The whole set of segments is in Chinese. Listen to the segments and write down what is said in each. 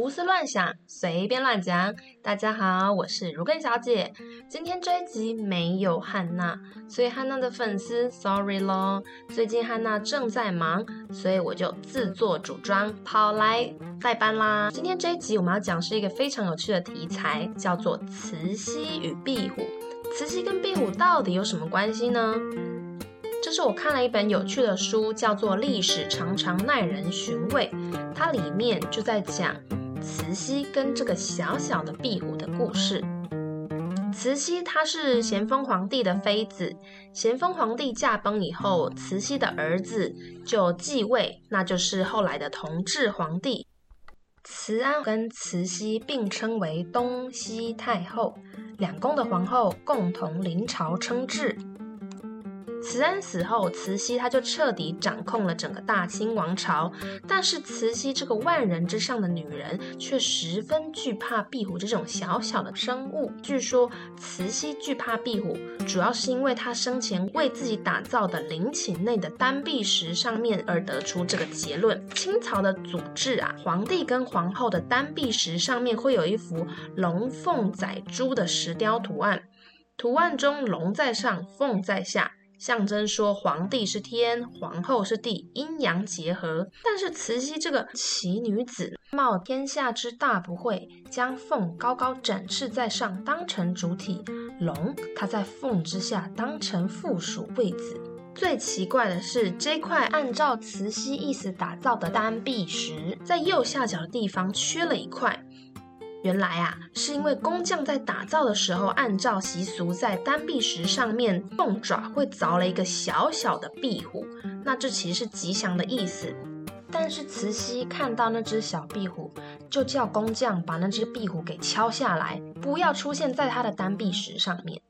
胡思乱想，随便乱讲。大家好，我是如根小姐。今天这一集没有汉娜，所以汉娜的粉丝，sorry 咯。最近汉娜正在忙，所以我就自作主张跑来代班啦。今天这一集我们要讲是一个非常有趣的题材，叫做慈禧与壁虎。慈禧跟壁虎到底有什么关系呢？这是我看了一本有趣的书，叫做《历史常常耐人寻味》，它里面就在讲慈禧跟这个小小的壁虎的故事。慈禧她是咸丰皇帝的妃子，咸丰皇帝驾崩以后，慈禧的儿子就继位，那就是后来的同治皇帝。慈安跟慈禧并称为东西太后，两宫的皇后共同临朝称制。慈安死后，慈禧她就彻底掌控了整个大清王朝。但是慈禧这个万人之上的女人，却十分惧怕壁虎这种小小的生物。据说慈禧惧怕壁虎，主要是因为她生前为自己打造的陵寝内的丹壁石上面而得出这个结论。清朝的祖制啊，皇帝跟皇后的丹壁石上面会有一幅龙凤宰猪的石雕图案，图案中龙在上，凤在下。象征说皇帝是天，皇后是地，阴阳结合。但是慈禧这个奇女子，冒天下之大不讳，将凤高高展翅在上，当成主体；龙，它在凤之下，当成附属位子。最奇怪的是，这块按照慈禧意思打造的丹壁石，在右下角的地方缺了一块。原来啊，是因为工匠在打造的时候，按照习俗，在丹壁石上面凤爪会凿了一个小小的壁虎，那这其实是吉祥的意思。但是慈禧看到那只小壁虎，就叫工匠把那只壁虎给敲下来，不要出现在他的丹壁石上面。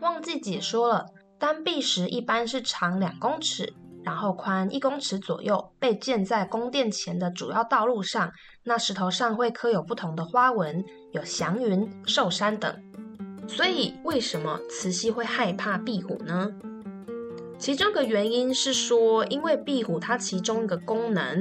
忘记解说了，丹壁石一般是长两公尺。然后宽一公尺左右，被建在宫殿前的主要道路上。那石头上会刻有不同的花纹，有祥云、寿山等。所以，为什么慈禧会害怕壁虎呢？其中一个原因是说，因为壁虎它其中一个功能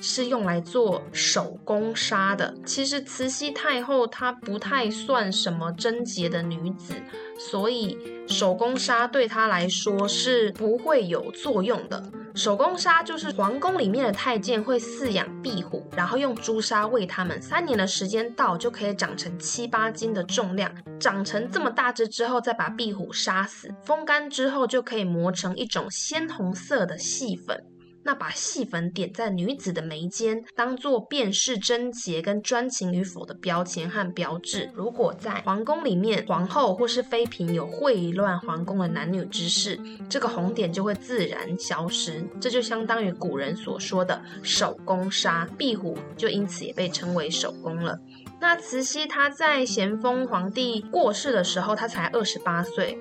是用来做手工纱的。其实慈禧太后她不太算什么贞洁的女子，所以手工纱对她来说是不会有作用的。手工纱就是皇宫里面的太监会饲养壁虎，然后用朱砂喂它们，三年的时间到就可以长成七八斤的重量。长成这么大只之后，再把壁虎杀死，风干之后就可以磨成一种鲜红色的细粉。那把细粉点在女子的眉间，当做辨识贞洁跟专情与否的标签和标志。如果在皇宫里面，皇后或是妃嫔有秽乱皇宫的男女之事，这个红点就会自然消失。这就相当于古人所说的手工纱，壁虎就因此也被称为手工了。那慈禧她在咸丰皇帝过世的时候，她才二十八岁。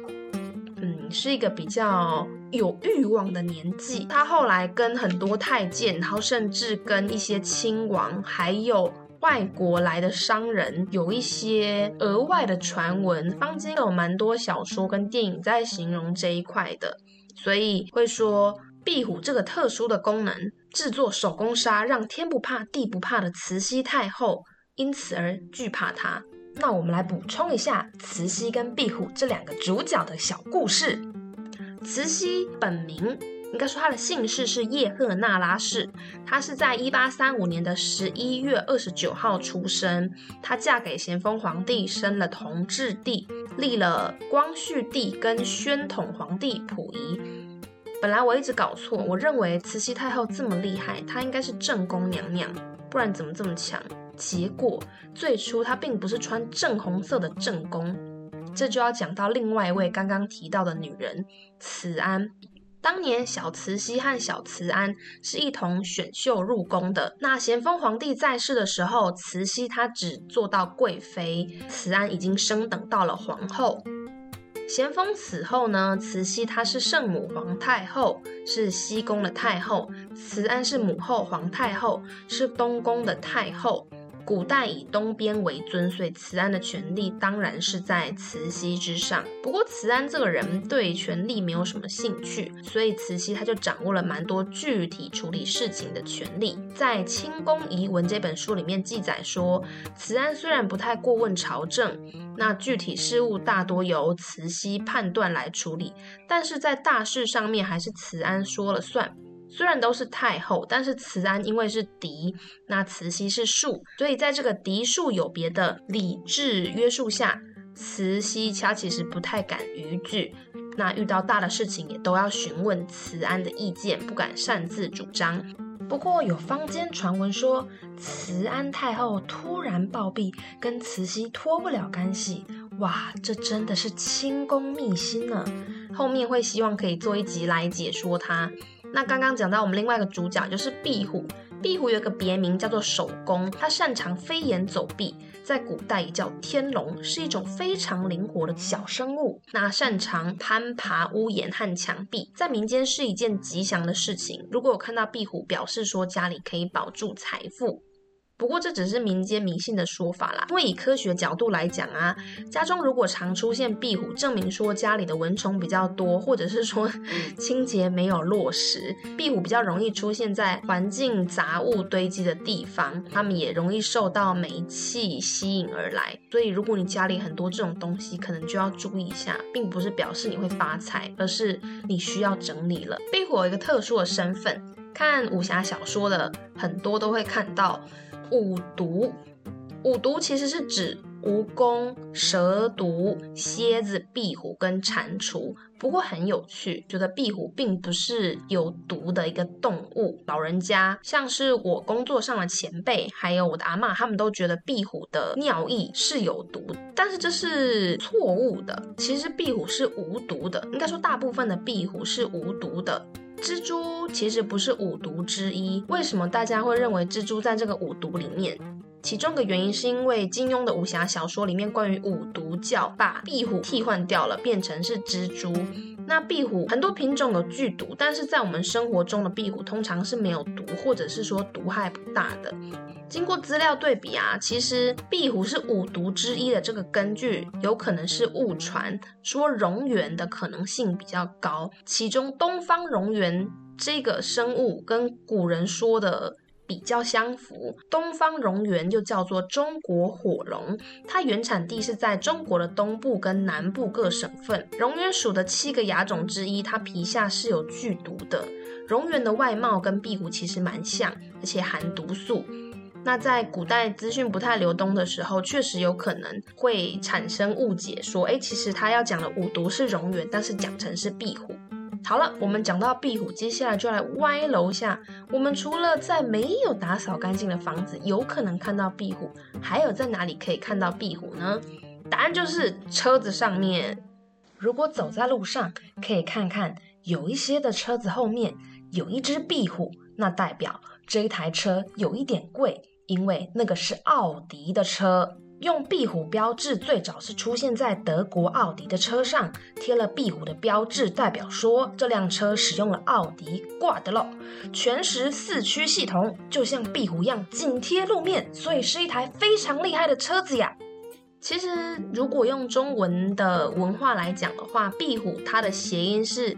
嗯，是一个比较有欲望的年纪。他后来跟很多太监，然后甚至跟一些亲王，还有外国来的商人，有一些额外的传闻。坊间有蛮多小说跟电影在形容这一块的，所以会说壁虎这个特殊的功能，制作手工纱，让天不怕地不怕的慈禧太后因此而惧怕它。那我们来补充一下慈禧跟壁虎这两个主角的小故事。慈禧本名应该说她的姓氏是叶赫那拉氏，她是在一八三五年的十一月二十九号出生。她嫁给咸丰皇帝，生了同治帝，立了光绪帝跟宣统皇帝溥仪。本来我一直搞错，我认为慈禧太后这么厉害，她应该是正宫娘娘，不然怎么这么强？结果最初她并不是穿正红色的正宫，这就要讲到另外一位刚刚提到的女人慈安。当年小慈禧和小慈安是一同选秀入宫的。那咸丰皇帝在世的时候，慈禧她只做到贵妃，慈安已经升等到了皇后。咸丰死后呢，慈禧她是圣母皇太后，是西宫的太后；慈安是母后皇太后，是东宫的太后。古代以东边为尊，所以慈安的权力当然是在慈禧之上。不过慈安这个人对权力没有什么兴趣，所以慈禧他就掌握了蛮多具体处理事情的权力。在《清宫遗文》这本书里面记载说，慈安虽然不太过问朝政，那具体事务大多由慈禧判断来处理，但是在大事上面还是慈安说了算。虽然都是太后，但是慈安因为是嫡，那慈禧是庶，所以在这个嫡庶有别的礼制约束下，慈禧她其实不太敢逾矩，那遇到大的事情也都要询问慈安的意见，不敢擅自主张。不过有坊间传闻说，慈安太后突然暴毙，跟慈禧脱不了干系，哇，这真的是清宫秘辛呢。后面会希望可以做一集来解说它。那刚刚讲到我们另外一个主角就是壁虎，壁虎有个别名叫做守宫，它擅长飞檐走壁，在古代也叫天龙，是一种非常灵活的小生物。那擅长攀爬屋檐和墙壁，在民间是一件吉祥的事情。如果有看到壁虎，表示说家里可以保住财富。不过这只是民间迷信的说法啦，因为以科学角度来讲啊，家中如果常出现壁虎，证明说家里的蚊虫比较多，或者是说 清洁没有落实，壁虎比较容易出现在环境杂物堆积的地方，它们也容易受到煤气吸引而来。所以如果你家里很多这种东西，可能就要注意一下，并不是表示你会发财，而是你需要整理了。壁虎有一个特殊的身份，看武侠小说的很多都会看到。五毒，五毒其实是指蜈蚣、蛇毒、蝎子、壁虎跟蟾蜍。不过很有趣，觉得壁虎并不是有毒的一个动物。老人家，像是我工作上的前辈，还有我的阿嬷，他们都觉得壁虎的尿液是有毒，但是这是错误的。其实壁虎是无毒的，应该说大部分的壁虎是无毒的。蜘蛛其实不是五毒之一，为什么大家会认为蜘蛛在这个五毒里面？其中的原因是因为金庸的武侠小说里面关于五毒教，把壁虎替换掉了，变成是蜘蛛。那壁虎很多品种有剧毒，但是在我们生活中的壁虎通常是没有毒，或者是说毒害不大的。经过资料对比啊，其实壁虎是五毒之一的这个根据有可能是误传，说蝾螈的可能性比较高。其中东方蝾螈这个生物跟古人说的。比较相符，东方蠑螈就叫做中国火龙，它原产地是在中国的东部跟南部各省份。蠑螈属的七个亚种之一，它皮下是有剧毒的。蠑螈的外貌跟壁虎其实蛮像，而且含毒素。那在古代资讯不太流通的时候，确实有可能会产生误解，说，哎，其实他要讲的五毒是蝾螈，但是讲成是壁虎。好了，我们讲到壁虎，接下来就来歪楼下。我们除了在没有打扫干净的房子有可能看到壁虎，还有在哪里可以看到壁虎呢？答案就是车子上面。如果走在路上，可以看看有一些的车子后面有一只壁虎，那代表这一台车有一点贵，因为那个是奥迪的车。用壁虎标志最早是出现在德国奥迪的车上，贴了壁虎的标志，代表说这辆车使用了奥迪挂的咯。全时四驱系统就像壁虎一样紧贴路面，所以是一台非常厉害的车子呀。其实如果用中文的文化来讲的话，壁虎它的谐音是。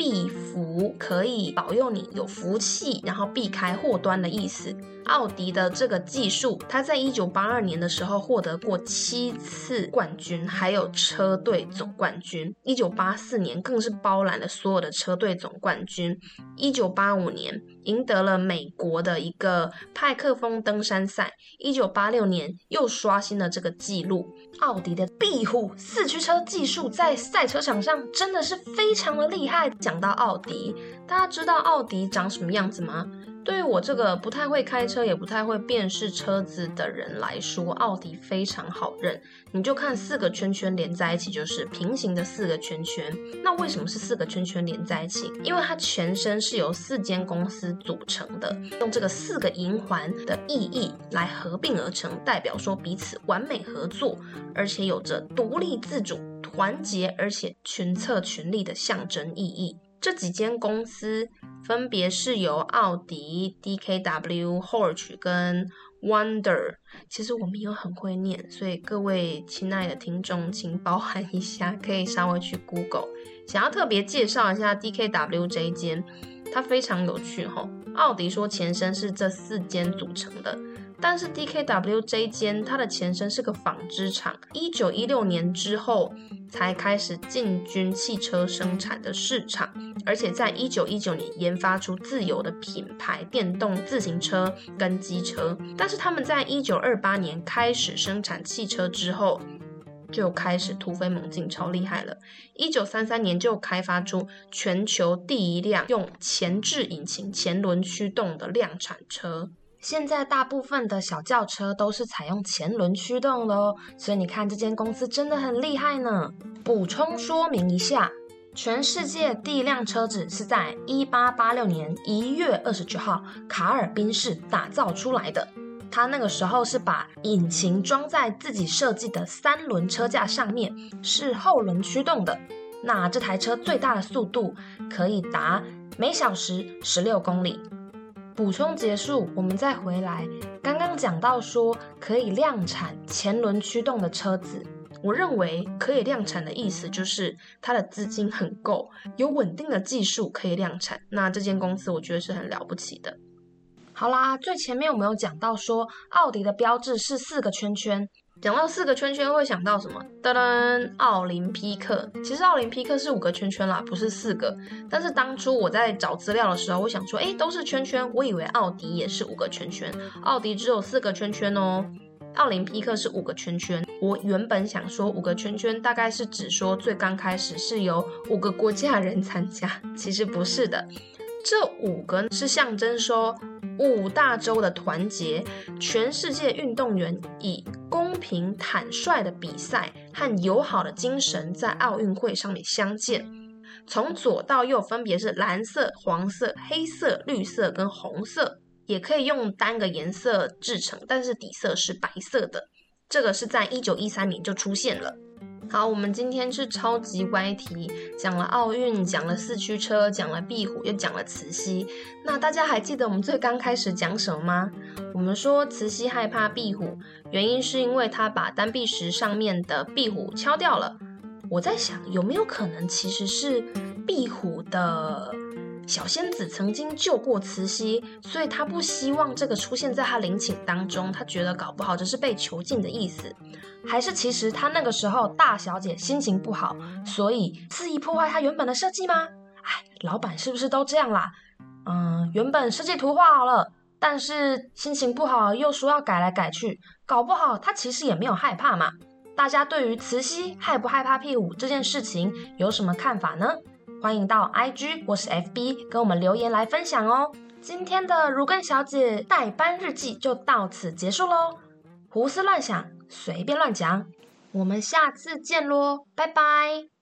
避福可以保佑你有福气，然后避开祸端的意思。奥迪的这个技术，它在一九八二年的时候获得过七次冠军，还有车队总冠军。一九八四年更是包揽了所有的车队总冠军。一九八五年赢得了美国的一个派克峰登山赛。一九八六年又刷新了这个记录。奥迪的庇护四驱车技术在赛车场上真的是非常的厉害。讲到奥迪，大家知道奥迪长什么样子吗？对于我这个不太会开车，也不太会辨识车子的人来说，奥迪非常好认。你就看四个圈圈连在一起，就是平行的四个圈圈。那为什么是四个圈圈连在一起？因为它全身是由四间公司组成的，用这个四个银环的意义来合并而成，代表说彼此完美合作，而且有着独立自主、团结而且群策群力的象征意义。这几间公司分别是由奥迪、D K W、Horch 跟 Wonder，其实我们有很会念，所以各位亲爱的听众，请包涵一下，可以稍微去 Google。想要特别介绍一下 DKW 这间，它非常有趣吼。奥迪说前身是这四间组成的。但是 DKW 这一间，它的前身是个纺织厂，一九一六年之后才开始进军汽车生产的市场，而且在一九一九年研发出自有的品牌电动自行车跟机车。但是他们在一九二八年开始生产汽车之后，就开始突飞猛进，超厉害了。一九三三年就开发出全球第一辆用前置引擎前轮驱动的量产车。现在大部分的小轿车都是采用前轮驱动的哦，所以你看这间公司真的很厉害呢。补充说明一下，全世界第一辆车子是在一八八六年一月二十九号卡尔宾市打造出来的。他那个时候是把引擎装在自己设计的三轮车架上面，是后轮驱动的。那这台车最大的速度可以达每小时十六公里。补充结束，我们再回来。刚刚讲到说可以量产前轮驱动的车子，我认为可以量产的意思就是它的资金很够，有稳定的技术可以量产。那这间公司我觉得是很了不起的。好啦，最前面我们有讲到说奥迪的标志是四个圈圈。讲到四个圈圈会想到什么？噔噔，奥林匹克。其实奥林匹克是五个圈圈啦，不是四个。但是当初我在找资料的时候，我想说，诶，都是圈圈，我以为奥迪也是五个圈圈。奥迪只有四个圈圈哦，奥林匹克是五个圈圈。我原本想说五个圈圈大概是指说最刚开始是由五个国家人参加，其实不是的。这五个是象征说五大洲的团结，全世界运动员以公平坦率的比赛和友好的精神在奥运会上面相见。从左到右分别是蓝色、黄色、黑色、绿色跟红色，也可以用单个颜色制成，但是底色是白色的。这个是在一九一三年就出现了。好，我们今天是超级歪题，讲了奥运，讲了四驱车，讲了壁虎，又讲了磁吸。那大家还记得我们最刚开始讲什么吗？我们说磁吸害怕壁虎，原因是因为它把单臂石上面的壁虎敲掉了。我在想，有没有可能其实是壁虎的小仙子曾经救过磁吸，所以他不希望这个出现在他陵寝当中，他觉得搞不好这是被囚禁的意思。还是其实他那个时候大小姐心情不好，所以肆意破坏他原本的设计吗？哎，老板是不是都这样啦？嗯，原本设计图画好了，但是心情不好又说要改来改去，搞不好他其实也没有害怕嘛。大家对于磁吸害不害怕屁股这件事情有什么看法呢？欢迎到 IG 或是 FB 跟我们留言来分享哦。今天的儒艮小姐代班日记就到此结束喽，胡思乱想。随便乱讲，我们下次见喽，拜拜。